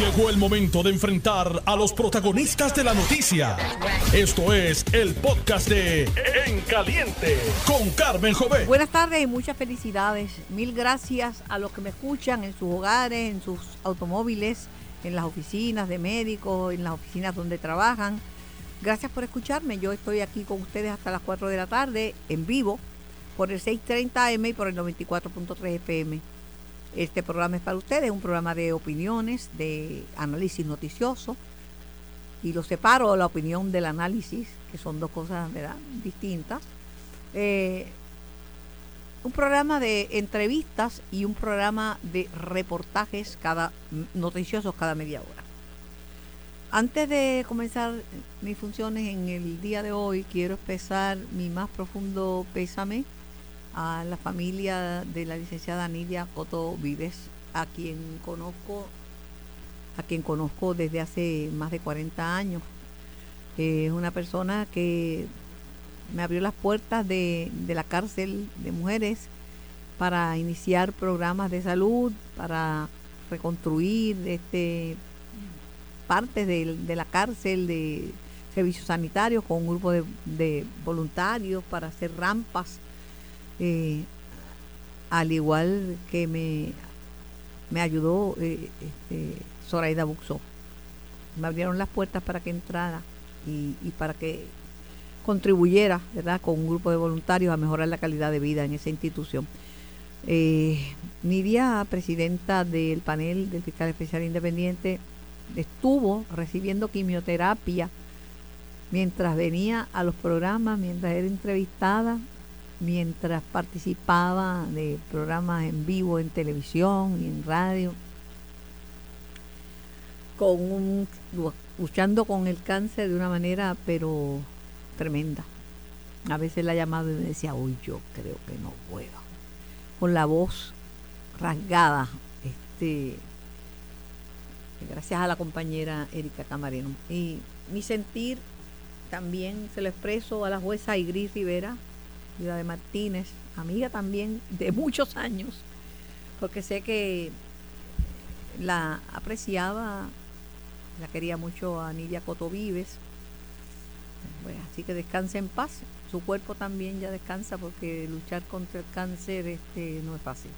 Llegó el momento de enfrentar a los protagonistas de la noticia. Esto es el podcast de En Caliente con Carmen Jové. Buenas tardes y muchas felicidades. Mil gracias a los que me escuchan en sus hogares, en sus automóviles, en las oficinas de médicos, en las oficinas donde trabajan. Gracias por escucharme. Yo estoy aquí con ustedes hasta las 4 de la tarde en vivo por el 630 AM y por el 94.3 FM. Este programa es para ustedes, un programa de opiniones, de análisis noticioso. Y lo separo la opinión del análisis, que son dos cosas ¿verdad? distintas. Eh, un programa de entrevistas y un programa de reportajes cada noticiosos cada media hora. Antes de comenzar mis funciones en el día de hoy, quiero expresar mi más profundo pésame a la familia de la licenciada Nidia Coto Vives, a quien conozco, a quien conozco desde hace más de 40 años. Es una persona que me abrió las puertas de, la cárcel de mujeres para iniciar programas de salud, para reconstruir este partes de, la cárcel de servicios sanitarios con un grupo de voluntarios para hacer rampas eh, al igual que me, me ayudó eh, este, Zoraida Buxó. Me abrieron las puertas para que entrara y, para que contribuyera ¿verdad? con un grupo de voluntarios a mejorar la calidad de vida en esa institución. Eh, Nidia, presidenta del panel del fiscal especial independiente, estuvo recibiendo quimioterapia mientras venía a los programas, mientras era entrevistada mientras participaba de programas en vivo en televisión y en radio, con un, luchando con el cáncer de una manera pero tremenda. A veces la llamado y me decía, uy, yo creo que no puedo. Con la voz rasgada, este, gracias a la compañera Erika Camareno. Y mi sentir también se lo expreso a la jueza Igris Rivera, de Martínez, amiga también de muchos años, porque sé que la apreciaba, la quería mucho a Nidia Cotovives. así que descanse en paz. Su cuerpo también ya descansa porque luchar contra el cáncer este, no es fácil.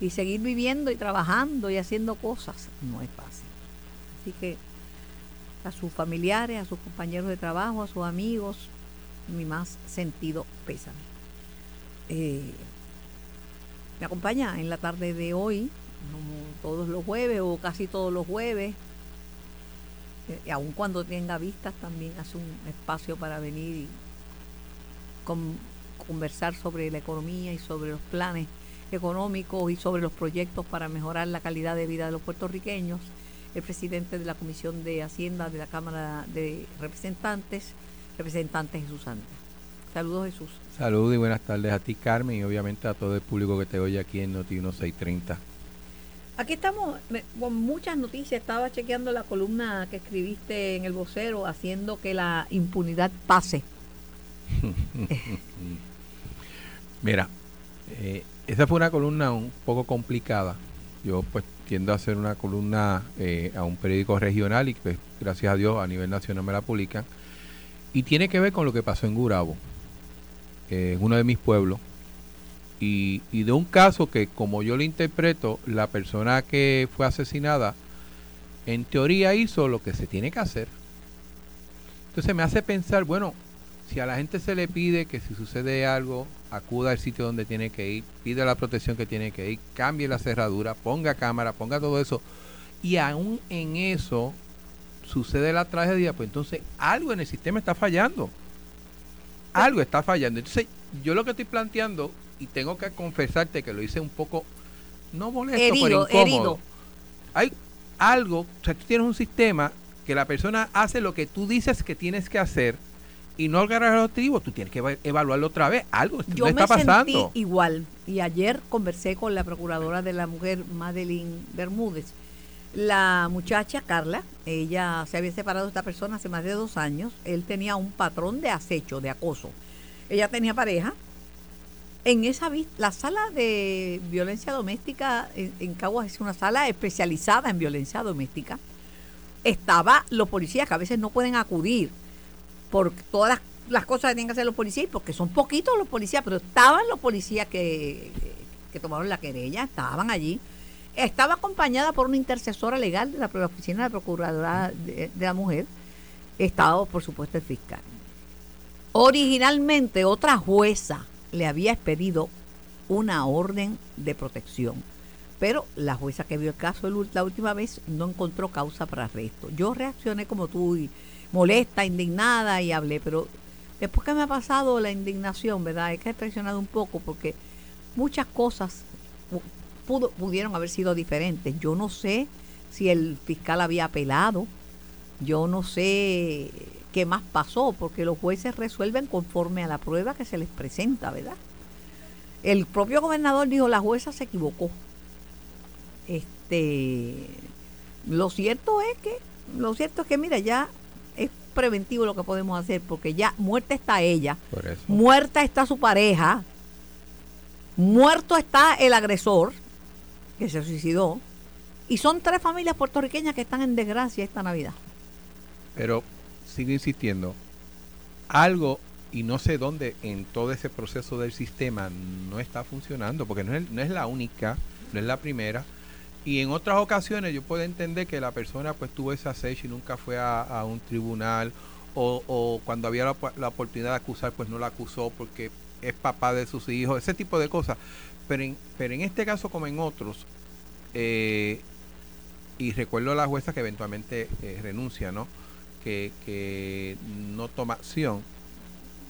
Y seguir viviendo y trabajando y haciendo cosas no es fácil. Así que a sus familiares, a sus compañeros de trabajo, a sus amigos, mi más sentido pésame. Eh, me acompaña en la tarde de hoy, como todos los jueves o casi todos los jueves, eh, aun cuando tenga vistas, también hace un espacio para venir y conversar sobre la economía y sobre los planes económicos y sobre los proyectos para mejorar la calidad de vida de los puertorriqueños. El presidente de la Comisión de Hacienda de la Cámara de Representantes, representante Jesús Santa. Saludos Jesús. Saludos y buenas tardes a ti Carmen y obviamente a todo el público que te oye aquí en Noti 1630. Aquí estamos con muchas noticias. Estaba chequeando la columna que escribiste en el vocero haciendo que la impunidad pase. Mira, eh, esa fue una columna un poco complicada. Yo pues tiendo a hacer una columna eh, a un periódico regional y pues gracias a Dios a nivel nacional me la publican y tiene que ver con lo que pasó en Gurabo, en uno de mis pueblos. Y, de un caso que, como yo lo interpreto, la persona que fue asesinada, en teoría hizo lo que se tiene que hacer. Entonces me hace pensar, bueno, si a la gente se le pide que si sucede algo, acuda al sitio donde tiene que ir, pide la protección que tiene que ir, cambie la cerradura, ponga cámara, ponga todo eso. Y aún en eso sucede la tragedia, pues entonces algo en el sistema está fallando. Algo está fallando. Entonces, yo lo que estoy planteando, y tengo que confesarte que lo hice un poco, no molesto, pero incómodo. Hay algo, o sea, tú tienes un sistema que la persona hace lo que tú dices que tienes que hacer y no agarrar el objetivo, tú tienes que evaluarlo otra vez. Algo yo está me pasando. Sentí igual. Y ayer conversé con la procuradora de la mujer, Madeline Bermúdez la muchacha Carla, ella se había separado de esta persona hace más de dos años. Él tenía un patrón de acecho, de acoso. Ella tenía pareja En esa la sala de violencia doméstica en, en Caguas es una sala especializada en violencia doméstica. Estaba los policías que a veces no pueden acudir por todas las, las cosas que tienen que hacer los policías, porque son poquitos los policías, pero estaban los policías que, que tomaron la querella, estaban allí. Estaba acompañada por una intercesora legal de la oficina de Procuradora de, la Mujer. Estaba, por supuesto, el fiscal. Originalmente otra jueza le había expedido una orden de protección, pero la jueza que vio el caso la última vez no encontró causa para arresto. Yo reaccioné como tú, y molesta, indignada y hablé, pero después que me ha pasado la indignación, ¿verdad? He que reflexionado un poco porque muchas cosas pudo- pudieron haber sido diferentes. Yo no sé si el fiscal había apelado, yo no sé qué más pasó, porque los jueces resuelven conforme a la prueba que se les presenta, ¿verdad? El propio gobernador dijo, la jueza se equivocó. Este, lo cierto es que, lo cierto es que, mira, ya es preventivo lo que podemos hacer, porque ya muerta está ella, muerta está su pareja, muerto está el agresor, que se suicidó, y son tres familias puertorriqueñas que están en desgracia esta Navidad. Pero sigo insistiendo, algo y no sé dónde en todo ese proceso del sistema no está funcionando, porque no es, no es la única, no es la primera. Y en otras ocasiones yo puedo entender que la persona pues tuvo esa sed y nunca fue a, un tribunal, o, o cuando había la oportunidad de acusar pues no la acusó porque es papá de sus hijos, ese tipo de cosas. Pero en, pero en este caso como en otros, eh, y recuerdo a la jueza que eventualmente eh, renuncia, ¿no? Que, que no toma acción.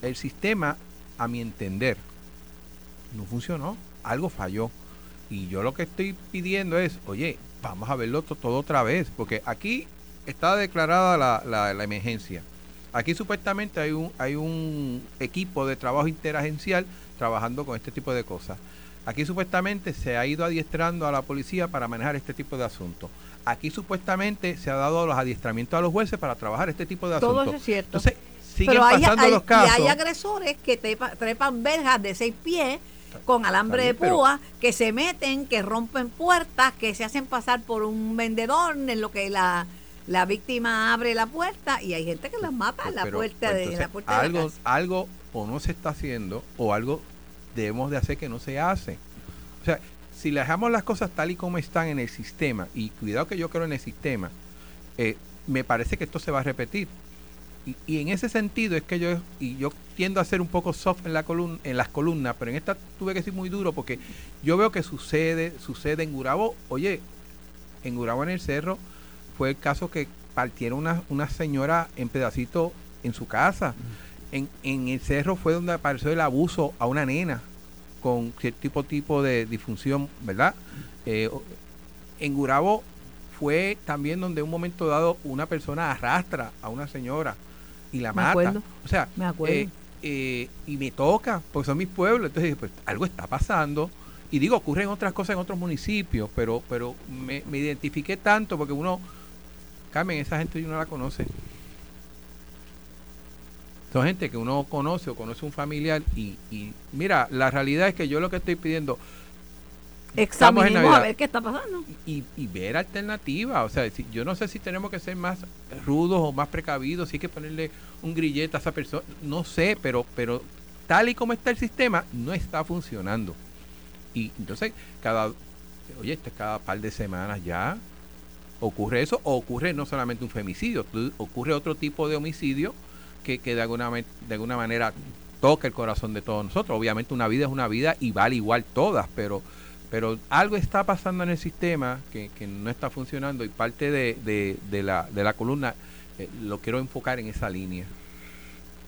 El sistema, a mi entender, no funcionó. Algo falló. Y yo lo que estoy pidiendo es, oye, vamos a verlo to- todo otra vez. Porque aquí está declarada la, la- la emergencia. Aquí supuestamente hay un, hay un equipo de trabajo interagencial trabajando con este tipo de cosas. Aquí supuestamente se ha ido adiestrando a la policía para manejar este tipo de asuntos. Aquí supuestamente se ha dado los adiestramientos a los jueces para trabajar este tipo de Todo asuntos. eso es cierto. Entonces, siguen Pero hay, pasando hay- los casos. Y hay agresores que trepa- trepan verjas de seis pies con alambre de pero- púa, que se meten, que rompen puertas, que se hacen pasar por un vendedor en lo que la, la víctima abre la puerta y hay gente que las mata en la Pero, puerta pues, de entonces, la puerta de la algo, casa. algo o no se está haciendo o algo debemos de hacer que no se hace. O sea, si dejamos las cosas tal y como están en el sistema, y cuidado que yo creo en el sistema, eh, me parece que esto se va a repetir. Y, y en ese sentido es que yo, y yo tiendo a ser un poco soft en, la columna, en las columnas, pero en esta tuve que ser muy duro porque yo veo que sucede, sucede en Gurabo, oye, en Gurabo en el cerro fue el caso que partieron una, una señora en pedacito en su casa. En, en el cerro fue donde apareció el abuso a una nena con cierto tipo, tipo de disfunción, ¿verdad? Eh, en Gurabo fue también donde un momento dado una persona arrastra a una señora y la Me mata. acuerdo. O sea, Me acuerdo. eh, eh, y me toca, porque son mis pueblos, entonces dije, pues algo está pasando. Y digo, ocurren otras cosas en otros municipios, pero pero me, me identifiqué tanto porque uno, Carmen, esa gente uno la conoce. Son gente que uno conoce o conoce un familiar y, y mira, la realidad es que yo lo que estoy pidiendo Examinemos a ver qué está pasando. y, y ver alternativas. O sea, si- yo no sé si tenemos que ser más rudos o más precavidos, si hay que ponerle un grillete a esa persona, no sé, pero, pero tal y como está el sistema, no está funcionando. Y entonces, cada, oye, esto es cada par de semanas ya ocurre eso, o ocurre no solamente un femicidio, ocurre otro tipo de homicidio que, que de, alguna, de alguna manera toca el corazón de todos nosotros. Obviamente una vida es una vida y vale igual todas, pero pero algo está pasando en el sistema que, que no está funcionando y parte de, de- de la, de la columna eh, lo quiero enfocar en esa línea.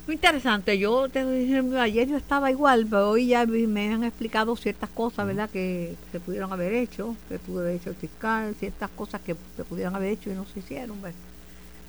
Muy interesante. Yo te dije, ayer yo estaba igual, pero hoy ya me han explicado ciertas cosas, ¿verdad? Que se pudieron haber hecho, que pudo haber hecho el fiscal, ciertas cosas que se pudieron haber hecho y no se hicieron. ¿ves?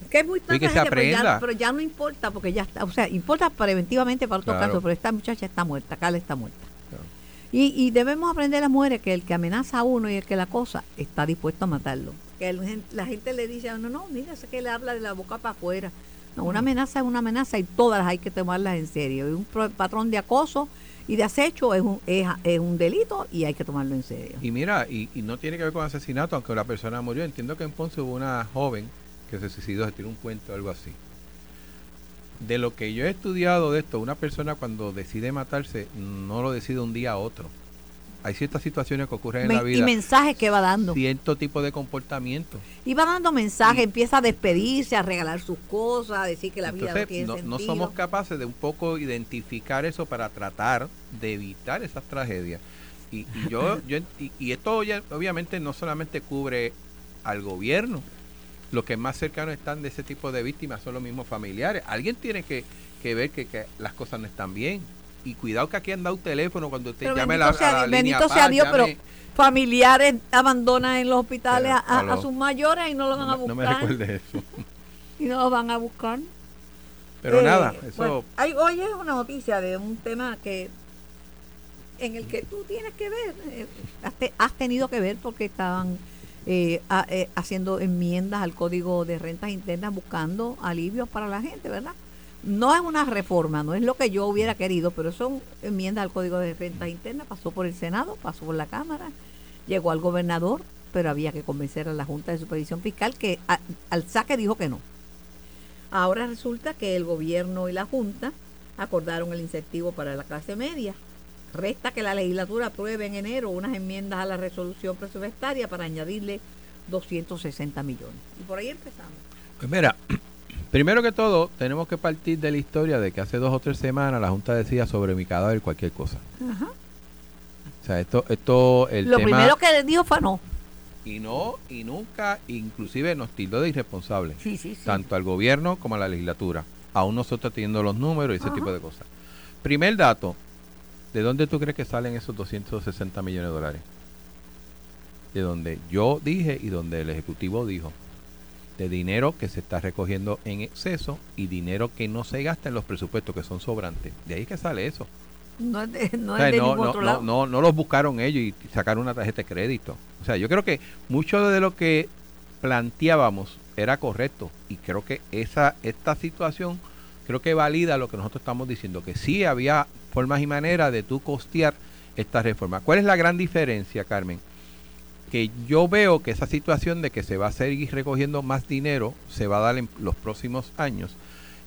Es que es muy Oye, que tanta se gente, pero ya, pero ya no importa, porque ya está, o sea, importa preventivamente para otro Claro. caso, pero esta muchacha está muerta, Carla está muerta. Claro. Y, y debemos aprender las mujeres que el que amenaza a uno y el que la cosa está dispuesto a matarlo. Que el la gente le dice a uno, no, mira, que le habla de la boca para afuera. No, una amenaza es una amenaza y todas hay que tomarlas en serio. Y un patrón de acoso y de acecho es un, es, un delito y hay que tomarlo en serio. Y mira, y, no tiene que ver con asesinato, aunque la persona murió. Entiendo que en Ponce hubo una joven que se suicidó, se tiró un puente o algo así. De lo que yo he estudiado de esto, una persona cuando decide matarse no lo decide un día a otro hay ciertas situaciones que ocurren en la vida. Y mensajes que va dando. Cierto tipo de comportamiento. Y va dando mensajes, empieza a despedirse, a regalar sus cosas, a decir que la vida no tiene sentido. No somos capaces de un poco identificar eso para tratar de evitar esas tragedias. Y, yo, yo y, esto ya, obviamente no solamente cubre al gobierno, los que más cercanos están de ese tipo de víctimas son los mismos familiares. Alguien tiene que, que ver que, que las cosas no están bien y cuidado que aquí han dado teléfono cuando usted llame la, sea, Bendito sea Dios, pero familiares abandonan en los hospitales a, sus mayores y no los van a buscar. No me recuerde eso. y no los van a buscar. Pero nada, eh, eso... hoy es una noticia de un tema que en el que tú tienes que ver, eh, has, tenido que ver porque estaban eh, haciendo enmiendas al código de rentas internas buscando alivios para la gente, ¿verdad? No es una reforma, no es lo que yo hubiera querido, pero son enmiendas al Código de Rentas Internas, pasó por el Senado, pasó por la Cámara, llegó al gobernador, pero había que convencer a la Junta de Supervisión Fiscal que al saque dijo que no. Ahora resulta que el gobierno y la Junta acordaron el incentivo para la clase media. Resta que la legislatura apruebe en enero unas enmiendas a la resolución presupuestaria para añadirle 260 millones. Y por ahí empezamos. Pues Primero que todo, tenemos que partir de la historia de que hace dos o tres semanas la Junta decía sobre mi cadáver cualquier cosa. Ajá. O sea, esto, esto, el Lo primero que dijo fue no. Y no, y nunca, inclusive nos tildó de irresponsable. Tanto al gobierno como a la legislatura. Aún nosotros teniendo los números y ese tipo de cosas. Primer dato, ¿de dónde tú crees que salen esos 260 millones de dólares? De donde yo dije y donde el Ejecutivo dijo de dinero que se está recogiendo en exceso y dinero que no se gasta en los presupuestos que son sobrantes. De ahí que sale eso. No es de, no, es de no, otro lado. no, no, los buscaron ellos y sacaron una tarjeta de crédito. O sea, yo creo que mucho de lo que planteábamos era correcto y creo que esa esta situación creo que valida lo que nosotros estamos diciendo, que sí había formas y maneras de tú costear esta reforma. ¿Cuál es la gran diferencia, Carmen? Que yo veo que esa situación de que se va a seguir recogiendo más dinero se va a dar en los próximos años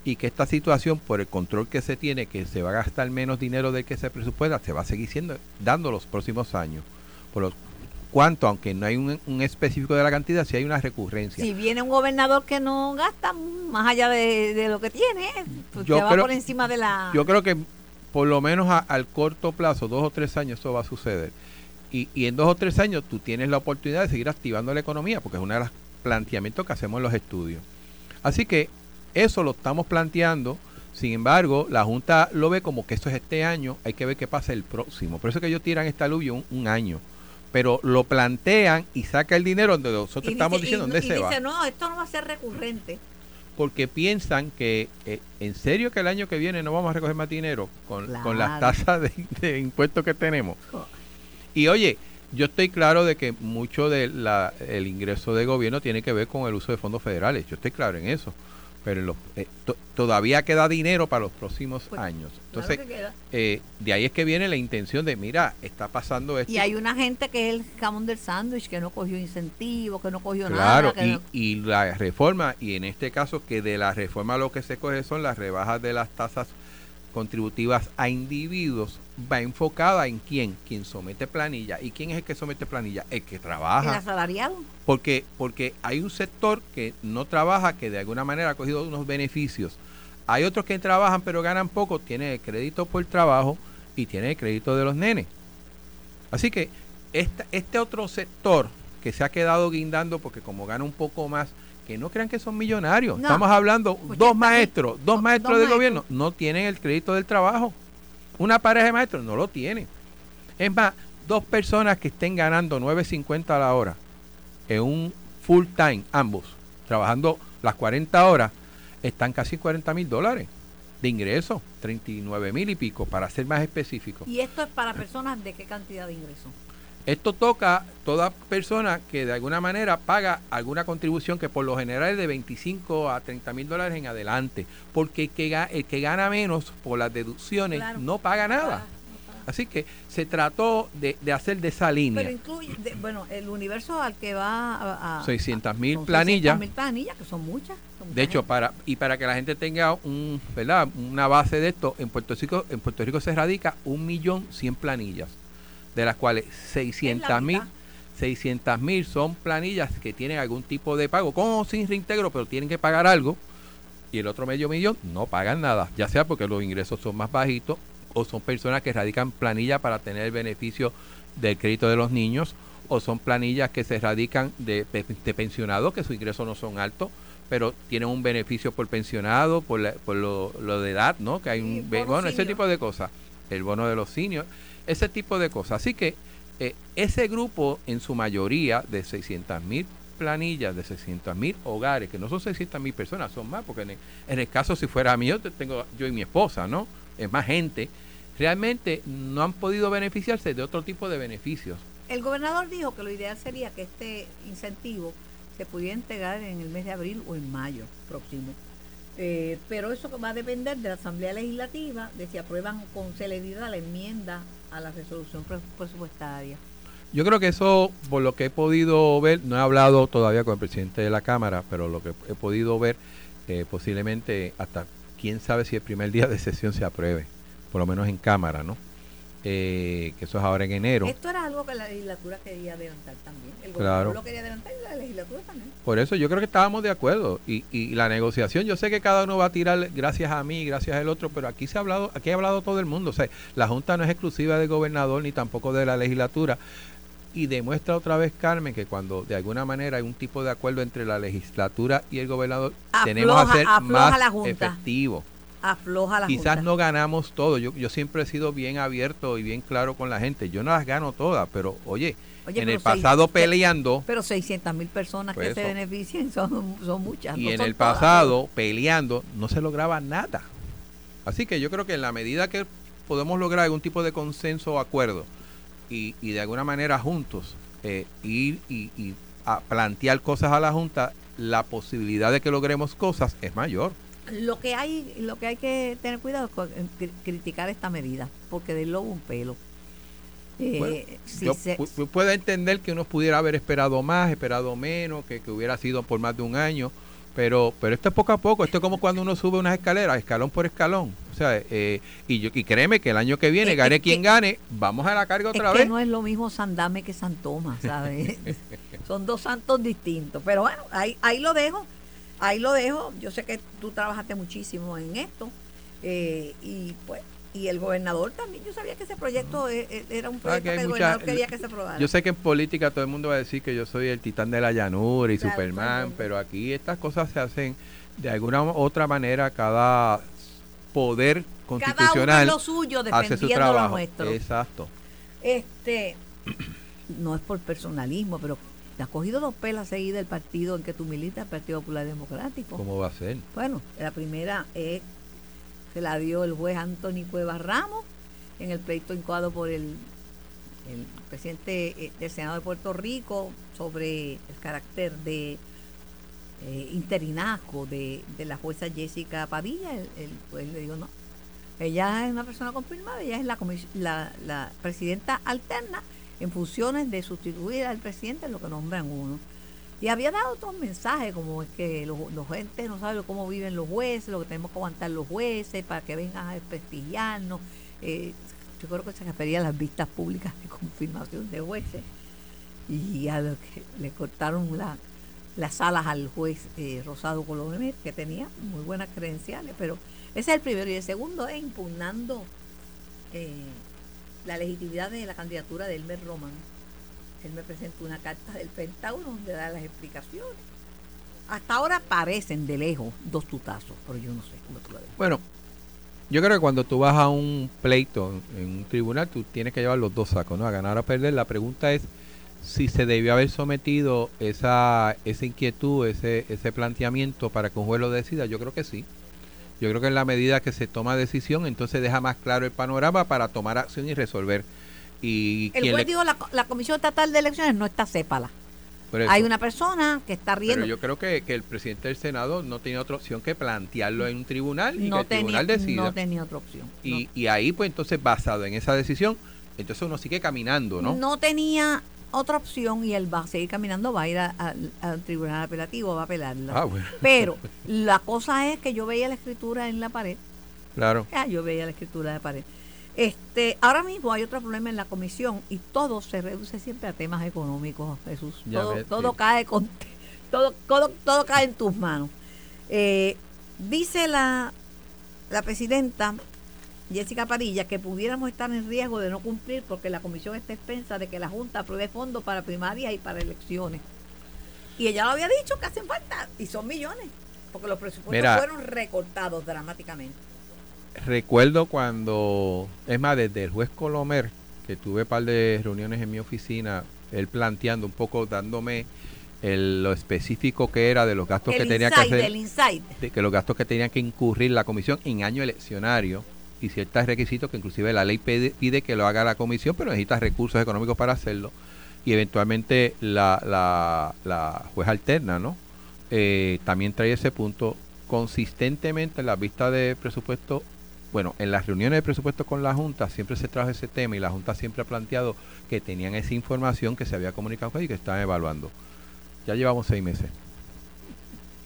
y que esta situación por el control que se tiene que se va a gastar menos dinero del que se presupuesta se va a seguir siendo dando los próximos años. Por lo cuanto aunque no hay un, específico de la cantidad si hay una recurrencia. Si viene un gobernador que no gasta más allá de, lo que tiene pues yo va por encima de la yo creo que por lo menos al corto plazo dos o tres años eso va a suceder y, y, en dos o tres años tú tienes la oportunidad de seguir activando la economía, porque es uno de los planteamientos que hacemos en los estudios. Así que eso lo estamos planteando. Sin embargo, la Junta lo ve como que esto es este año, hay que ver qué pasa el próximo. Por eso que ellos tiran esta aluvio un, año. Pero lo plantean y saca el dinero donde nosotros estamos diciendo dónde se y va. Dice, no, esto no va a ser recurrente. Porque piensan que, eh, en serio que el año que viene no vamos a recoger más dinero con, con las tasas de, de impuestos que tenemos. Y oye, yo estoy claro de que mucho del el ingreso de gobierno tiene que ver con el uso de fondos federales. Yo estoy claro en eso. Pero eh, todavía queda dinero para los próximos pues, años. Entonces, eh, de ahí es que viene la intención de, mira, está pasando esto. Y hay una gente que es el jamón del sándwich, que no cogió incentivos, que no cogió nada. Claro, y, y la reforma, y en este caso que de la reforma lo que se coge son las rebajas de las tasas contributivas a individuos va enfocada en quién, quien somete planilla. ¿Y quién es el que somete planilla? El que trabaja. ¿El asalariado? Porque, porque hay un sector que no trabaja, que de alguna manera ha cogido unos beneficios. Hay otros que trabajan pero ganan poco, tienen el crédito por trabajo y tienen el crédito de los nenes. Así que este, este otro sector que se ha quedado guindando porque como gana un poco más, que no crean que son millonarios. Estamos hablando, dos maestros, dos, maestros del gobierno no tienen el crédito del trabajo. Una pareja de maestros no lo tiene. Es más, dos personas que estén ganando 9.50 a la hora en un full time, ambos, trabajando las 40 horas, están casi 40 mil dólares de ingresos, 39 mil y pico, para ser más específico. ¿Y esto es para personas de qué cantidad de ingresos? Esto toca toda persona que de alguna manera paga alguna contribución que por lo general es de 25 a 30 mil dólares en adelante, porque el que, el que gana menos por las deducciones no paga nada. Así que se trató de, hacer de esa línea. Pero incluye, bueno, el universo al que va a... 600 mil planillas. mil planillas, que son muchas. de hecho, para y para que la gente tenga un, ¿verdad? una base de esto, en Puerto Rico, en Puerto Rico se radica un millón cien planillas, de las cuales 600 mil 600 mil son planillas que tienen algún tipo de pago, con o sin reintegro, pero tienen que pagar algo. Y el otro medio millón no pagan nada, ya sea porque los ingresos son más bajitos o son personas que radican planillas para tener el beneficio del crédito de los niños, o son planillas que se radican de, pensionados que sus ingresos no son altos, pero tienen un beneficio por pensionado, por, lo, de edad, ¿no? Que hay un bueno, ese tipo de cosas, el bono de los seniors, ese tipo de cosas. Así que eh, ese grupo, en su mayoría, de 600 mil planillas, de 600 mil hogares, que no son 600 mil personas, son más, porque en el, en el caso si fuera mío, tengo yo y mi esposa, ¿no? Es más gente realmente no han podido beneficiarse de otro tipo de beneficios. El gobernador dijo que lo ideal sería que este incentivo se pudiera entregar en el mes de abril o en mayo próximo. Eh, pero eso va a depender de la Asamblea Legislativa, de si aprueban con celeridad la enmienda a la resolución presupuestaria. Yo creo que eso, por lo que he podido ver, no he hablado todavía con el presidente de la Cámara, pero lo que he podido ver, eh, posiblemente hasta quién sabe si el primer día de sesión se apruebe por lo menos en Cámara, ¿no? Eh, que eso es ahora en enero. Esto era algo que la legislatura quería adelantar también. El gobierno lo quería adelantar y la legislatura también. Por eso yo creo que estábamos de acuerdo. Y, y la negociación, yo sé que cada uno va a tirar gracias a mí, gracias al otro, pero aquí se ha hablado, aquí ha hablado todo el mundo. O sea, la Junta no es exclusiva del gobernador ni tampoco de la legislatura. Y demuestra otra vez, Carmen, que cuando de alguna manera hay un tipo de acuerdo entre la legislatura y el gobernador, tenemos que ser más efectivo afloja la Quizás no ganamos todo. Yo, yo siempre he sido bien abierto y bien claro con la gente. Yo no las gano todas, pero oye, en el pasado peleando. Pero 600 mil personas que se beneficien son, son muchas. Y en el pasado peleando no se lograba nada. Así que yo creo que en la medida que podemos lograr algún tipo de consenso o acuerdo y, y de alguna manera juntos eh, ir y, y a plantear cosas a la Junta, la posibilidad de que logremos cosas es mayor lo que hay lo que hay que tener cuidado es con, criticar esta medida porque de lobo un pelo. Eh, yo puedo entender que uno pudiera haber esperado más esperado menos que, hubiera sido por más de un año pero pero esto es poco a poco esto es como cuando uno sube unas escaleras escalón por escalón o sea eh, y yo y créeme que el año que viene gane quien gane vamos a la carga otra es vez. que no es lo mismo Sandame que San Tomás sabes son dos santos distintos pero bueno ahí ahí lo dejo ahí lo dejo. Yo sé que tú trabajaste muchísimo en esto eh, y pues y el gobernador también. Yo sabía que ese proyecto e, e, era un proyecto que, el gobernador quería que se aprobara. Yo sé que en política todo el mundo va a decir que yo soy el titán de la llanura y Superman, pero aquí estas cosas se hacen de alguna otra manera cada poder constitucional cada lo suyo defendiendo lo nuestro. Exacto. Este no es por personalismo, pero te has cogido dos pelas seguidas del partido en que tú militas, el Partido Popular Democrático. ¿Cómo va a ser? Bueno, la primera es, se la dio el juez Anthony Cuevas Ramos en el pleito incoado por el, el presidente eh, del Senado de Puerto Rico sobre el carácter de eh, interinazgo de, la jueza Jessica Padilla. El, juez le dijo no. Ella es una persona confirmada, ella es la, la, la presidenta alterna en funciones de sustituir al presidente en lo que nombran uno. Y había dado otros mensajes, como es que los, los gentes no saben cómo viven los jueces, lo que tenemos que aguantar los jueces para que vengan a desprestigiarnos. Eh, yo creo que se refería a las vistas públicas de confirmación de jueces y a lo que le cortaron la, las alas al juez eh, Rosado Colomer, que tenía muy buenas credenciales, pero ese es el primero. Y el segundo es impugnando eh, la legitimidad de la candidatura de Elmer Roman. Él me presentó una carta del Pentágono donde da las explicaciones. Hasta ahora parecen de lejos dos tutazos, pero yo no sé cómo tú lo ves. Bueno, yo creo que cuando tú vas a un pleito en un tribunal, tú tienes que llevar los dos sacos, ¿no? A ganar o a perder. La pregunta es si se debió haber sometido esa, esa inquietud, ese, ese planteamiento para que un juez lo decida. Yo creo que sí. Yo creo que en la medida que se toma decisión, entonces deja más claro el panorama para tomar acción y resolver Y El juez le- dijo la, la Comisión Estatal de Elecciones no está sépala. Hay una persona que está Pero riendo. yo creo que, que el presidente del Senado no tenía otra opción que plantearlo en un tribunal y no, que el tenía, tribunal decida. no tenía otra opción. y, y ahí, pues entonces, basado en esa decisión, entonces uno sigue caminando, ¿no? no tenía otra opción y él va a seguir caminando, va a ir a- a- al tribunal apelativo, va a apelarla. Ah, bueno. Pero la cosa es que yo veía la escritura en la pared. Claro. Ah, yo veía la escritura de la pared. Este, ahora mismo hay otro problema en la comisión y todo se reduce siempre a temas económicos, Jesús. Ya todo ves, todo sí. cae con todo, todo, todo cae en tus manos. Eh, dice la, la presidenta Jessica Parilla que pudiéramos estar en riesgo de no cumplir porque la comisión está expensa de que la Junta apruebe fondos para primarias y para elecciones. Y ella lo había dicho que hacen falta y son millones, porque los presupuestos Mira. fueron recortados dramáticamente. Recuerdo cuando, es más, desde el juez Colomer, que tuve un par de reuniones en mi oficina, él planteando un poco, dándome el- lo específico que era de los gastos que tenía que hacer. de que los gastos que tenían que incurrir la comisión en año eleccionario y ciertos requisitos que inclusive la ley pide, que lo haga la comisión, pero necesita recursos económicos para hacerlo y eventualmente la, la, la jueza alterna, ¿no? Eh, también trae ese punto consistentemente en la vista de presupuesto, bueno, en las reuniones de presupuesto con la Junta siempre se trajo ese tema y la Junta siempre ha planteado que tenían esa información que se había comunicado y que estaban evaluando. Ya llevamos seis meses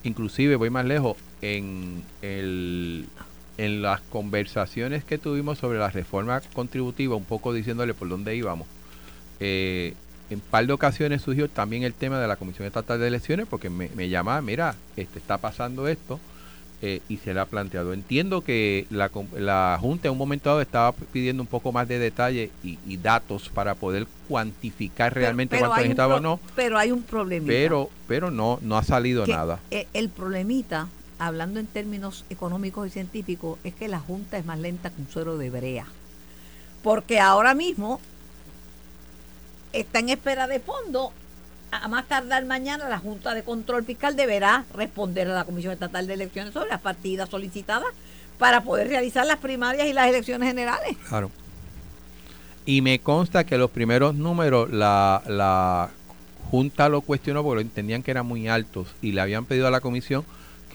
inclusive voy más lejos en el en las conversaciones que tuvimos sobre la reforma contributiva un poco diciéndole por dónde íbamos eh, en par de ocasiones surgió también el tema de la comisión estatal de elecciones porque me, me llamaba mira este está pasando esto eh, y se le ha planteado. Entiendo que la, la junta en un momento dado estaba pidiendo un poco más de detalle y, y datos para poder cuantificar realmente Pero- pero cuánto necesitaba o no. Pero hay un problemita. pero pero no no ha salido que, nada. eh, El problemita, hablando en términos económicos y científicos, es que la Junta es más lenta que un suero de brea. Porque ahora mismo está en espera de fondo. A más tardar mañana, la Junta de Control Fiscal deberá responder a la Comisión Estatal de Elecciones sobre las partidas solicitadas para poder realizar las primarias y las elecciones generales. Claro. Y me consta que los primeros números la, la Junta lo cuestionó porque entendían que eran muy altos y le habían pedido a la comisión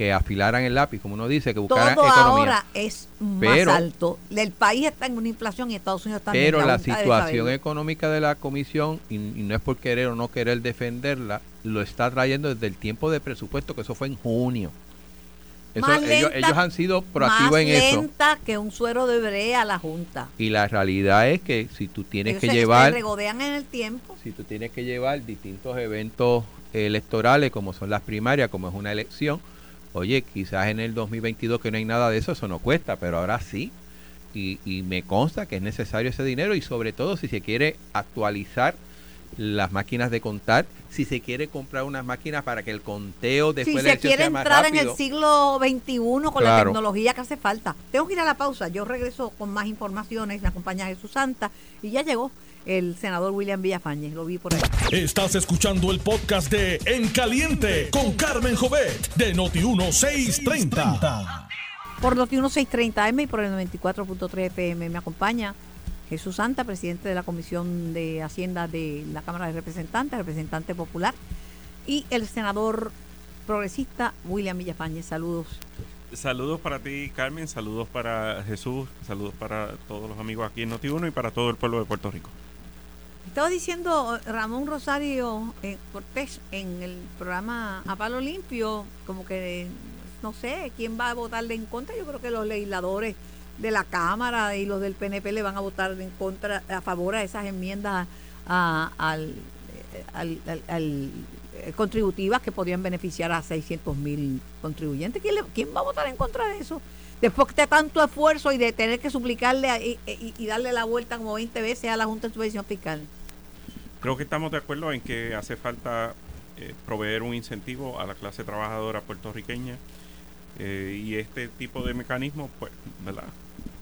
que afilaran el lápiz, como uno dice, que buscaran Todo economía. ahora es más Pero- alto. El país está en una inflación y Estados Unidos también. Pero la Junta debe situación económica de la comisión, y, y no es por querer o no querer defenderla, lo está trayendo desde el tiempo de presupuesto, que eso fue en junio. Eso, Más ellos, lenta- ellos han sido proactivos más en eso. lenta que un suero de brea a la Junta. Y la realidad es que si tú tienes Ellos que se- se llevar... regodean en el tiempo. si tú tienes que llevar distintos eventos electorales como son las primarias, como es una elección, oye, quizás en el 2022 que no hay nada de eso, eso no cuesta, pero ahora sí. Y, y me consta que es necesario ese dinero y sobre todo si se quiere actualizar las máquinas de contar, si se quiere comprar unas máquinas para que el conteo después Si de se quiere sea más entrar en el siglo XXI con la tecnología que hace falta. Tengo que ir a la pausa. Yo regreso con más informaciones. Me acompaña Jesús Santa. Y ya llegó el senador William Villafañez. Lo vi por ahí. Estás escuchando el podcast de En Caliente con Carmen Jovet de Noti1630. Por Noti 1630 M y por el 94.3 FM me acompaña Jesús Santa, presidente de la Comisión de Hacienda de la Cámara de Representantes, representante popular, y el senador progresista William Villafañez. Saludos. Saludos para ti, Carmen, saludos para Jesús, saludos para todos los amigos aquí en Noti1 y para todo el pueblo de Puerto Rico. Estaba diciendo eh, Ramón Rosario eh, Cortés en el programa A Palo Limpio, como que no sé quién va a votarle en contra. Yo creo que los legisladores de la Cámara y los del PNP le van a votar en contra, a favor a esas enmiendas a- al, eh, al- al- eh, contributivas que podrían beneficiar a 600 mil contribuyentes. ¿Quién, le- quién va a votar en contra de eso? Después de tanto esfuerzo y de tener que suplicarle y- y darle la vuelta como 20 veces a la Junta de Supervisión Fiscal. Creo que estamos de acuerdo en que hace falta eh, proveer un incentivo a la clase trabajadora puertorriqueña eh, y este tipo de mecanismo, pues, ¿verdad?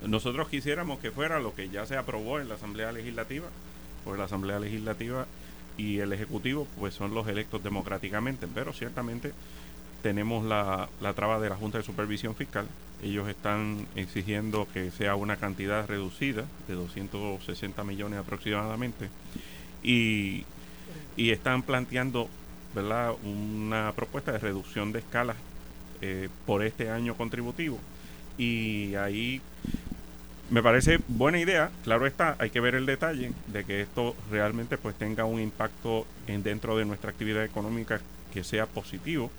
Nosotros quisiéramos que fuera lo que ya se aprobó en la Asamblea Legislativa, porque la Asamblea Legislativa y el Ejecutivo, pues son los electos democráticamente, pero ciertamente tenemos la, la traba de la Junta de Supervisión Fiscal, ellos están exigiendo que sea una cantidad reducida de 260 millones aproximadamente y, y están planteando ¿verdad? una propuesta de reducción de escalas eh, por este año contributivo y ahí me parece buena idea, claro está, hay que ver el detalle de que esto realmente pues tenga un impacto en, dentro de nuestra actividad económica que sea positivo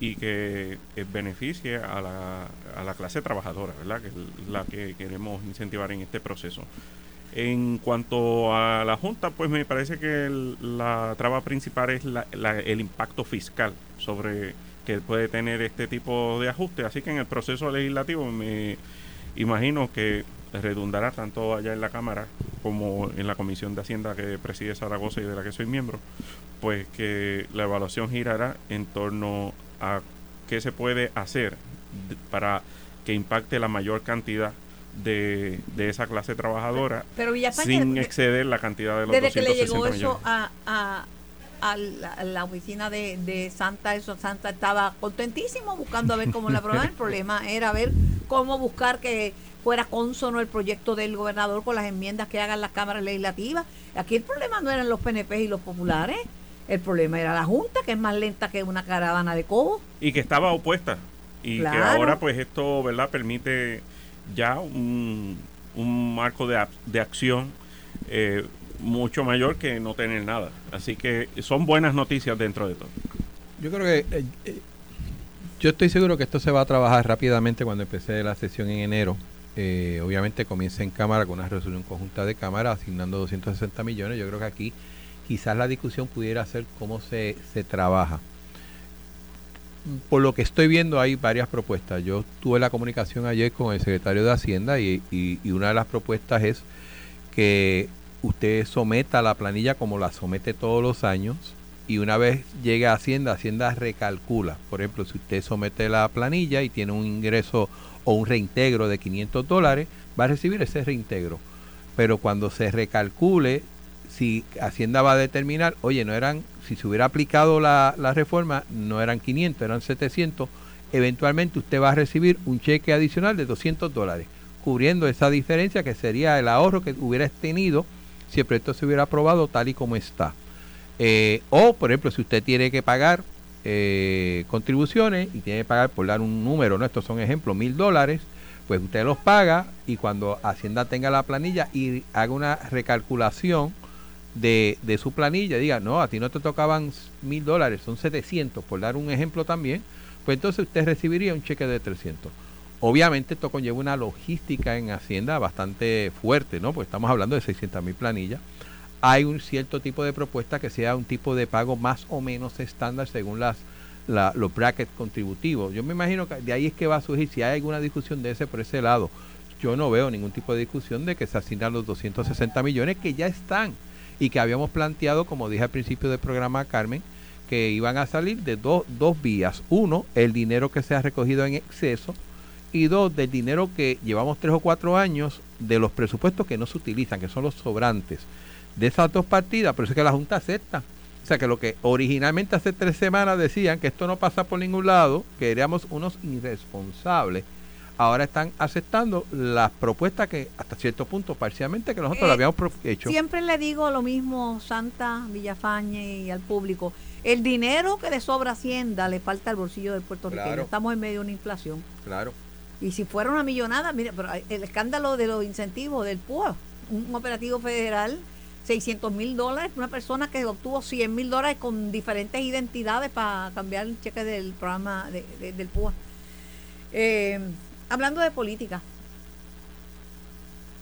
y que eh, beneficie a la, a la clase trabajadora, ¿verdad? Que es la que queremos incentivar en este proceso. En cuanto a la Junta, pues me parece que la traba principal es el impacto fiscal sobre que puede tener este tipo de ajuste. Así que en el proceso legislativo me imagino que redundará tanto allá en la Cámara como en la Comisión de Hacienda que preside Zaragoza y de la que soy miembro, pues que la evaluación girará en torno a qué se puede hacer para que impacte la mayor cantidad de, de esa clase trabajadora sin exceder la cantidad de los desde que le llegó eso a, a, la, oficina de, de, Santa eso Santa estaba contentísimo buscando a ver cómo la aprobaban el problema era ver cómo buscar que fuera consono el proyecto del gobernador con las enmiendas que hagan las cámaras legislativas aquí el problema no eran los PNP y los populares el problema era la Junta, que es más lenta que una caravana de cobos. Y que estaba opuesta. Y que ahora pues esto, ¿verdad? Permite ya un, marco de, de acción eh, mucho mayor que no tener nada. Así que son buenas noticias dentro de todo. Yo creo que... Eh, eh, yo estoy seguro que esto se va a trabajar rápidamente cuando empecé la sesión en enero. obviamente comienza en Cámara con una resolución conjunta de Cámara asignando 260 millones. Yo creo que aquí quizás la discusión pudiera ser cómo se, se trabaja. Por lo que estoy viendo hay varias propuestas. Yo tuve la comunicación ayer con el secretario de Hacienda y, y, una de las propuestas es que usted someta la planilla como la somete todos los años y una vez llegue a Hacienda, Hacienda recalcula. Por ejemplo, si usted somete la planilla y tiene un ingreso o un reintegro de 500 dólares, va a recibir ese reintegro. Pero cuando se recalcule si Hacienda va a determinar, oye, no eran, si se hubiera aplicado la, reforma, no eran 500, eran 700, eventualmente usted va a recibir un cheque adicional de 200 dólares, cubriendo esa diferencia que sería el ahorro que hubiera tenido si el proyecto se hubiera aprobado tal y como está. Eh, o, por ejemplo, si usted tiene que pagar eh, contribuciones y tiene que pagar, por dar un número, ¿no? estos son ejemplos, mil dólares, pues usted los paga y cuando Hacienda tenga la planilla y haga una recalculación de, de, su planilla, diga, no, a ti no te tocaban mil dólares, son 700, por dar un ejemplo también, pues entonces usted recibiría un cheque de 300. Obviamente esto conlleva una logística en Hacienda bastante fuerte, ¿no? Pues estamos hablando de 600 mil planillas. Hay un cierto tipo de propuesta que sea un tipo de pago más o menos estándar según las los brackets contributivos. Yo me imagino que de ahí es que va a surgir, si hay alguna discusión de ese por ese lado, yo no veo ningún tipo de discusión de que se asignan los 260 millones que ya están y que habíamos planteado, como dije al principio del programa Carmen, que iban a salir de dos vías. Uno, el dinero que se ha recogido en exceso y dos, del dinero que llevamos tres o cuatro años de los presupuestos que no se utilizan, que son los sobrantes. De esas dos partidas, pero es que la Junta acepta. O sea que lo que originalmente hace tres semanas decían que esto no pasa por ningún lado, que éramos unos irresponsables ahora están aceptando las propuestas que hasta cierto punto parcialmente que nosotros le habíamos hecho. Siempre le digo lo mismo, Santa, Villafañe y al público. El dinero que le sobra Hacienda le falta al bolsillo del puertorriqueño. Estamos en medio de una inflación. Claro. Y si fuera una millonada, mire, pero el escándalo de los incentivos del PUA, un operativo federal, 600 mil dólares, una persona que obtuvo 100 mil dólares con diferentes identidades para cambiar el cheque del programa del PUA. Eh, Hablando de política,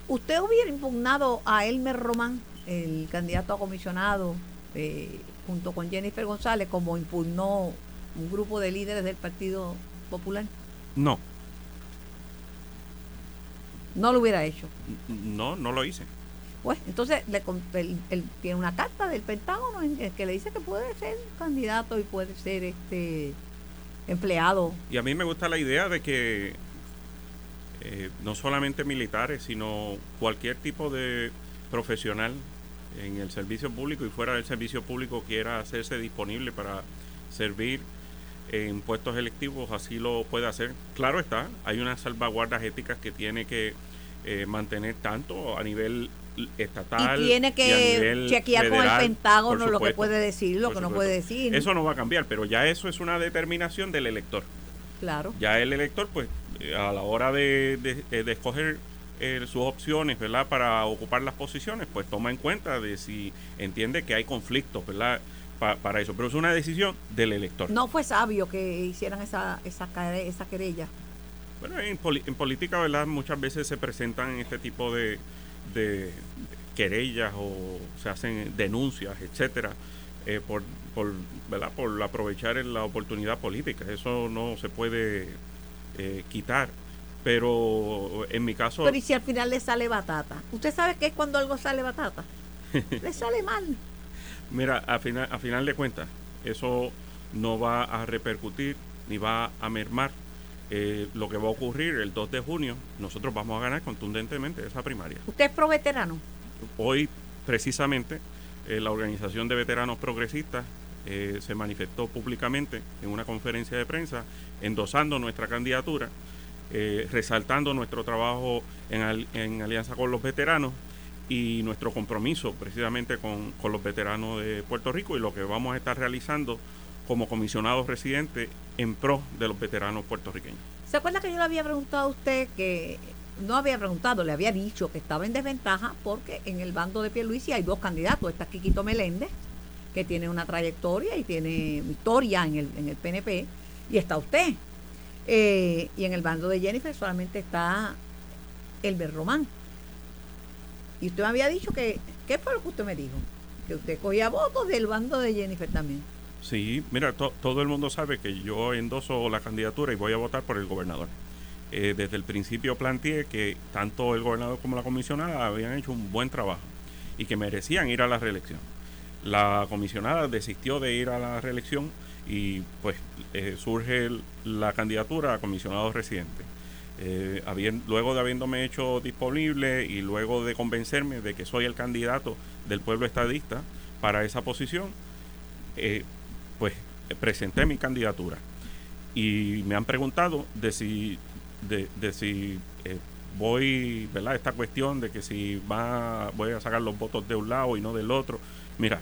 ¿usted hubiera impugnado a Elmer Román, el candidato a comisionado, eh, junto con Jennifer González, como impugnó un grupo de líderes del Partido Popular? No. No lo hubiera hecho. No, no lo hice. Pues entonces le, él, tiene una carta del Pentágono en que le dice que puede ser candidato y puede ser este empleado. Y a mí me gusta la idea de que eh, no solamente militares, sino cualquier tipo de profesional en el servicio público y fuera del servicio público quiera hacerse disponible para servir en puestos electivos así lo puede hacer. Claro está, hay unas salvaguardas éticas que tiene que eh, mantener tanto a nivel estatal y tiene que chequear con el Pentágono lo que puede decir, lo que no puede decir. Eso no va a cambiar, pero ya eso es una determinación del elector. Claro. Ya el elector, pues, a la hora de, de, escoger eh, sus opciones, ¿verdad? Para ocupar las posiciones, pues toma en cuenta de si entiende que hay conflictos, ¿verdad? para eso. Pero es una decisión del elector. No fue sabio que hicieran esa, esa, esa querella. Bueno, en, en política, ¿verdad? Muchas veces se presentan este tipo de, de querellas o se hacen denuncias, etcétera, eh, por, por, ¿verdad? por aprovechar la oportunidad política. Eso no se puede eh, quitar. Pero en mi caso... Pero ¿y si al final le sale batata? ¿Usted sabe qué es cuando algo sale batata? le sale mal. Mira, a final, a final de cuentas, eso no va a repercutir ni va a mermar eh, lo que va a ocurrir el 2 de junio, nosotros vamos a ganar contundentemente esa primaria. ¿Usted es pro veterano? Hoy, precisamente, eh, la Organización de Veteranos Progresistas eh, se manifestó públicamente en una conferencia de prensa endosando nuestra candidatura, resaltando nuestro trabajo en, en, alianza con los veteranos y nuestro compromiso precisamente con, con los veteranos de Puerto Rico y lo que vamos a estar realizando como comisionado residente en pro de los veteranos puertorriqueños. ¿Se acuerda que yo le había preguntado a usted que no había preguntado, le había dicho que estaba en desventaja porque en el bando de Pierluisi hay dos candidatos. Está Quiquito Meléndez, que tiene una trayectoria y tiene historia en el, en el PNP, y está usted. Eh, y en el bando de Jennifer solamente está Elber Román. Y usted me había dicho que, ¿qué fue lo que usted me dijo? Que usted cogía votos del bando de Jennifer también. Sí, mira, todo el mundo sabe que yo endoso la candidatura y voy a votar por el gobernador. Eh, desde el principio planteé que tanto el gobernador como la comisionada habían hecho un buen trabajo y que merecían ir a la reelección. La comisionada desistió de ir a la reelección y pues eh, surge la candidatura a comisionado residente. Eh, luego de habiéndome hecho disponible y luego de convencerme de que soy el candidato del pueblo estadista para esa posición, pues presenté mi candidatura y me han preguntado de si de, si eh, voy, ¿verdad? Esta cuestión de que si va, voy a sacar los votos de un lado y no del otro. Mira,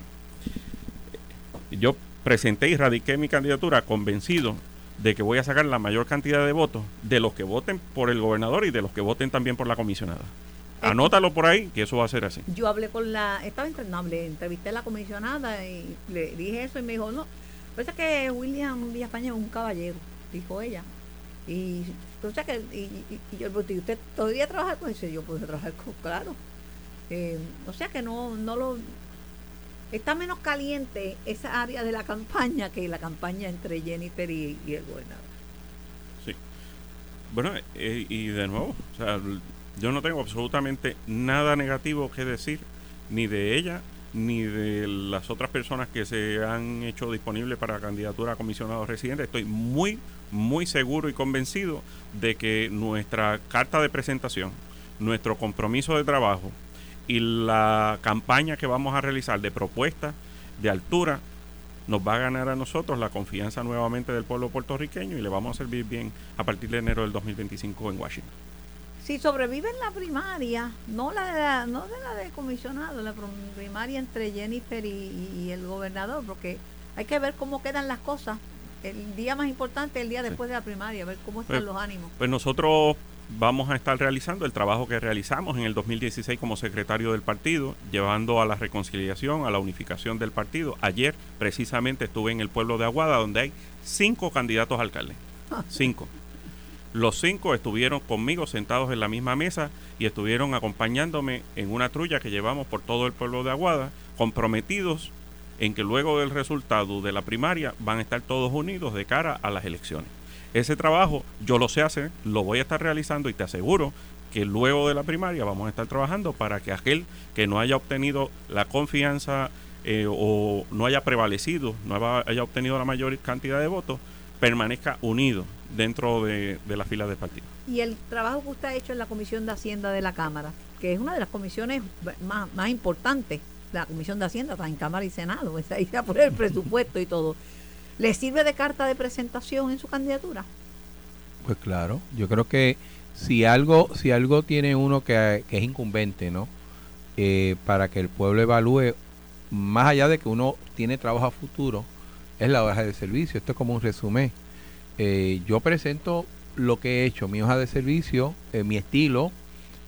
yo presenté y radiqué mi candidatura convencido de que voy a sacar la mayor cantidad de votos de los que voten por el gobernador y de los que voten también por la comisionada. Anótalo por ahí, que eso va a ser así. Yo hablé con la, estaba no, entrevisté a la comisionada y le dije eso y me dijo, no, Parece que William Villafaña es un caballero, dijo ella. Y, o sea que, y, y, yo ¿usted todavía trabaja con eso? Yo puedo trabajar con, claro. Eh, o sea que no, no lo. Está menos caliente esa área de la campaña que la campaña entre Jennifer y, el gobernador. Sí. Bueno, eh, y de nuevo, o sea, yo no tengo absolutamente nada negativo que decir ni de ella ni de las otras personas que se han hecho disponibles para candidatura a comisionado residente. Estoy muy, muy seguro y convencido de que nuestra carta de presentación, nuestro compromiso de trabajo y la campaña que vamos a realizar de propuestas de altura nos va a ganar a nosotros la confianza nuevamente del pueblo puertorriqueño y le vamos a servir bien a partir de enero del 2025 en Washington si sobrevive en la primaria, no la de la, no de la de comisionado, la primaria entre Jennifer y, el gobernador, porque hay que ver cómo quedan las cosas. El día más importante es el día después de la primaria, ver cómo están pues, los ánimos. Pues nosotros vamos a estar realizando el trabajo que realizamos en el 2016 como secretario del partido, llevando a la reconciliación, a la unificación del partido. Ayer precisamente estuve en el pueblo de Aguada, donde hay cinco candidatos a alcalde. Cinco. Los cinco estuvieron conmigo sentados en la misma mesa y estuvieron acompañándome en una trulla que llevamos por todo el pueblo de Aguada, comprometidos en que luego del resultado de la primaria van a estar todos unidos de cara a las elecciones. Ese trabajo yo lo sé hacer, lo voy a estar realizando y te aseguro que luego de la primaria vamos a estar trabajando para que aquel que no haya obtenido la confianza eh, o no haya prevalecido, no haya obtenido la mayor cantidad de votos, permanezca unido dentro de, la fila del partido. Y el trabajo que usted ha hecho en la Comisión de Hacienda de la Cámara, que es una de las comisiones más, más importantes, la Comisión de Hacienda está en Cámara y Senado, está ahí por el presupuesto y todo. ¿Le sirve de carta de presentación en su candidatura? Pues claro, yo creo que si algo, si algo tiene uno que, es incumbente, ¿no? Eh, para que el pueblo evalúe, más allá de que uno tiene trabajo a futuro, es la hoja de servicio. Esto es como un resumen. Eh, yo presento lo que he hecho, mi hoja de servicio, eh, mi estilo.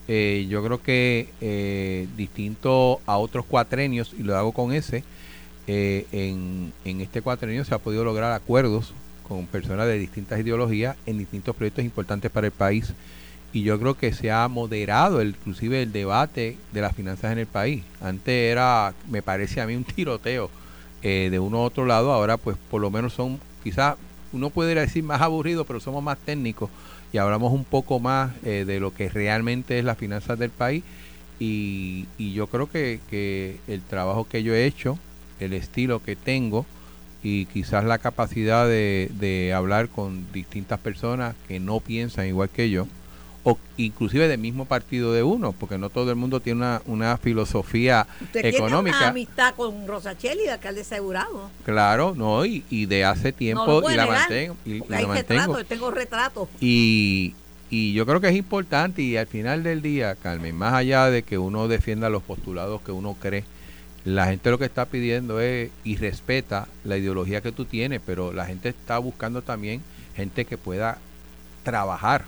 yo creo que distinto a otros cuatrenios, y lo hago con ese, en, en este cuatrenio se ha podido lograr acuerdos con personas de distintas ideologías en distintos proyectos importantes para el país. Y yo creo que se ha moderado inclusive el debate de las finanzas en el país. Antes era, me parece a mí, un tiroteo eh, de uno a otro lado, ahora pues por lo menos son quizás, uno puede decir más aburridos, pero somos más técnicos y hablamos un poco más eh, de lo que realmente es las finanzas del país. Y, y yo creo que, que el trabajo que yo he hecho, el estilo que tengo, y quizás la capacidad de, de hablar con distintas personas que no piensan igual que yo, o inclusive del mismo partido de uno, porque no todo el mundo tiene una, una filosofía ¿Usted económica. Tiene una amistad con Rosachelli, de alcalde asegurado. Claro, no, y, y de hace tiempo y la mantengo. Y, hay retrato, tengo retratos. Y, y yo creo que es importante y al final del día, Carmen, más allá de que uno defienda los postulados que uno cree, la gente lo que está pidiendo es y respeta la ideología que tú tienes, pero la gente está buscando también gente que pueda trabajar,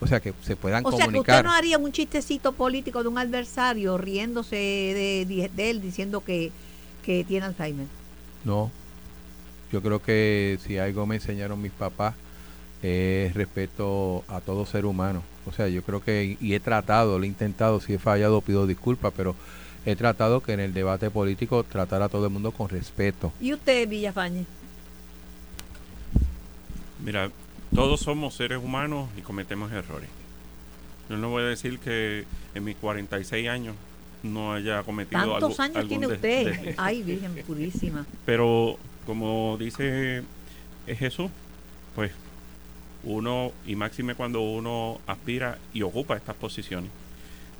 o sea, que se puedan comunicar. O sea, que usted no haría un chistecito político de un adversario riéndose de, él diciendo que, que tiene Alzheimer. No, yo creo que si algo me enseñaron mis papás es respeto a todo ser humano. O sea, yo creo que, y he tratado, lo he intentado, si he fallado pido disculpas, pero he tratado que en el debate político tratar a todo el mundo con respeto. ¿Y usted, Villafañe? Mira, todos somos seres humanos y cometemos errores. Yo no voy a decir que en mis 46 años no haya cometido ¿Tantos años tiene usted? Ay, Virgen purísima. Pero como dice Jesús, pues uno, y máxime cuando uno aspira y ocupa estas posiciones,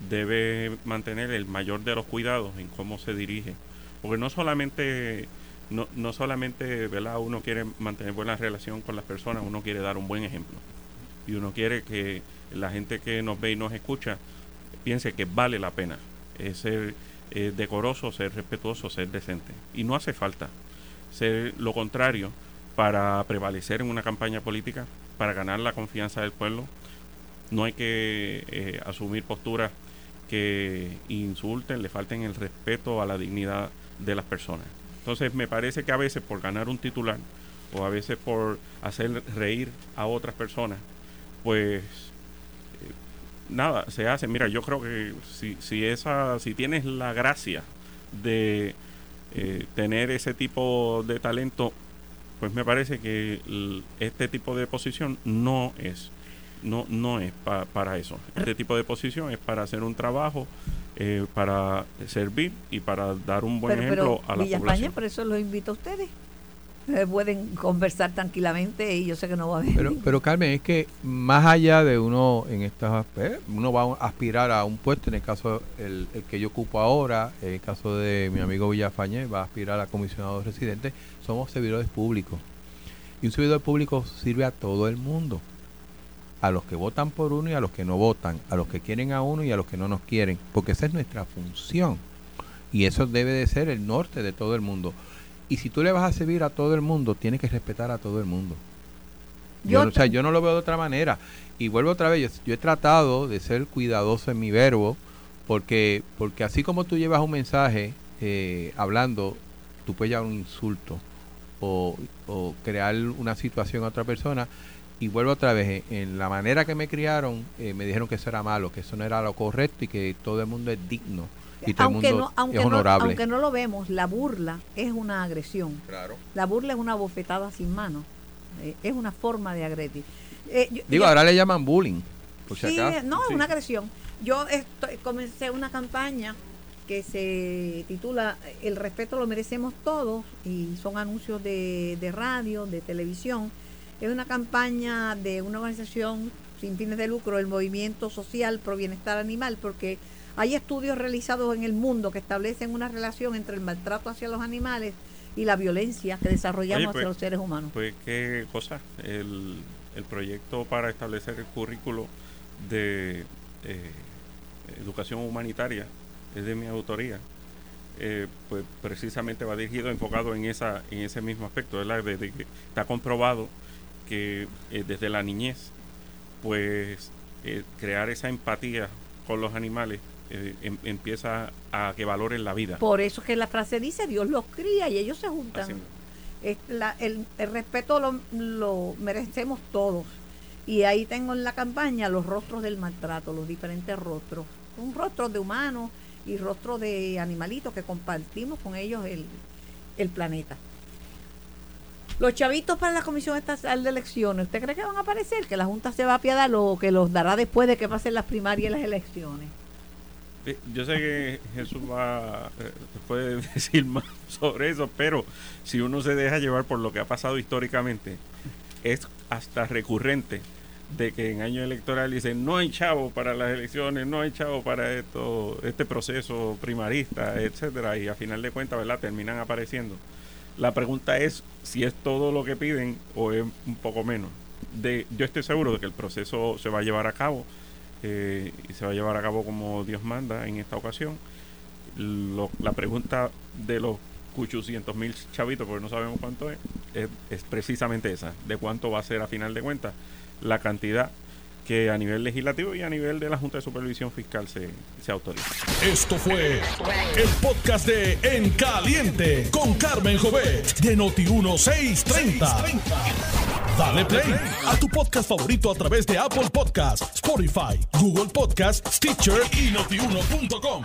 debe mantener el mayor de los cuidados en cómo se dirige. Porque no solamente, no, no solamente ¿verdad? uno quiere mantener buena relación con las personas, uno quiere dar un buen ejemplo. Y uno quiere que la gente que nos ve y nos escucha piense que vale la pena ser decoroso, ser respetuoso, ser decente. Y no hace falta ser lo contrario para prevalecer en una campaña política, para ganar la confianza del pueblo. No hay que eh, asumir posturas que insulten, le falten el respeto a la dignidad de las personas. Entonces me parece que a veces por ganar un titular o a veces por hacer reír a otras personas, pues eh, nada, se hace. Mira, yo creo que si, si, esa, si tienes la gracia de eh, tener ese tipo de talento, pues me parece que este tipo de posición no es no, no es para eso. Este tipo de posición es para hacer un trabajo, eh, para servir y para dar un buen ejemplo a la Villa población. por eso los invito a ustedes. Eh, pueden conversar tranquilamente y yo sé que no va a haber. Pero, pero Carmen, es que más allá de uno en estas, eh, uno va a aspirar a un puesto, en el caso el, el, que yo ocupo ahora, en el caso de mi amigo Villafañe, va a aspirar a comisionado residente, somos servidores públicos. Y un servidor público sirve a todo el mundo a los que votan por uno y a los que no votan, a los que quieren a uno y a los que no nos quieren, porque esa es nuestra función. Y eso debe de ser el norte de todo el mundo. Y si tú le vas a servir a todo el mundo, tienes que respetar a todo el mundo. Yo, o sea, yo no lo veo de otra manera. Y vuelvo otra vez, yo, he tratado de ser cuidadoso en mi verbo, porque, porque así como tú llevas un mensaje eh, hablando, tú puedes llevar un insulto o, o crear una situación a otra persona y vuelvo otra vez, en la manera que me criaron, eh, me dijeron que eso era malo, que eso no era lo correcto y que todo el mundo es digno y todo aunque el mundo no, aunque es honorable. No, aunque no lo vemos, la burla es una agresión. Claro. La burla es una bofetada sin mano. Eh, es una forma de agredir. Eh, Digo, ahora le llaman bullying. Por si sí, no, es una agresión. Yo estoy, comencé una campaña que se titula El respeto lo merecemos todos y son anuncios de, de radio, de televisión es una campaña de una organización sin fines de lucro, el Movimiento Social Pro Bienestar Animal, porque hay estudios realizados en el mundo que establecen una relación entre el maltrato hacia los animales y la violencia que desarrollamos Oye, pues, hacia los seres humanos. Pues qué cosa, el, el proyecto para establecer el currículo de eh, educación humanitaria es de mi autoría. Eh, pues precisamente va dirigido, enfocado en esa en ese mismo aspecto, ¿verdad? De, de está comprobado que eh, desde la niñez, pues eh, crear esa empatía con los animales eh, em- empieza a que valoren la vida. Por eso es que la frase dice, Dios los cría y ellos se juntan. Es la- el, el respeto lo, lo merecemos todos. Y ahí tengo en la campaña los rostros del maltrato, los diferentes rostros. Un rostro de humanos y rostros de animalitos que compartimos con ellos el, el planeta. Los chavitos para la Comisión Estatal de Elecciones, ¿usted cree que van a aparecer? ¿Que la Junta se va a apiadar o que los dará después de que pasen las primarias y las elecciones? Yo sé que Jesús va eh, puede decir más sobre eso, pero si uno se deja llevar por lo que ha pasado históricamente, es hasta recurrente de que en año electoral dicen no hay chavo para las elecciones, no hay chavo para esto, este proceso primarista, etcétera, y a final de cuentas, ¿verdad? terminan apareciendo. La pregunta es si es todo lo que piden o es un poco menos. De, yo estoy seguro de que el proceso se va a llevar a cabo eh, y se va a llevar a cabo como Dios manda en esta ocasión. La pregunta de los 800 mil chavitos, porque no sabemos cuánto es, es precisamente esa, de cuánto va a ser a final de cuentas la cantidad que a nivel legislativo y a nivel de la Junta de Supervisión Fiscal se, se autoriza. Esto fue el podcast de En Caliente con Carmen Jovet de Noti1630. Dale play a tu podcast favorito a través de Apple Podcasts, Spotify, Google Podcasts, Stitcher y notiuno.com.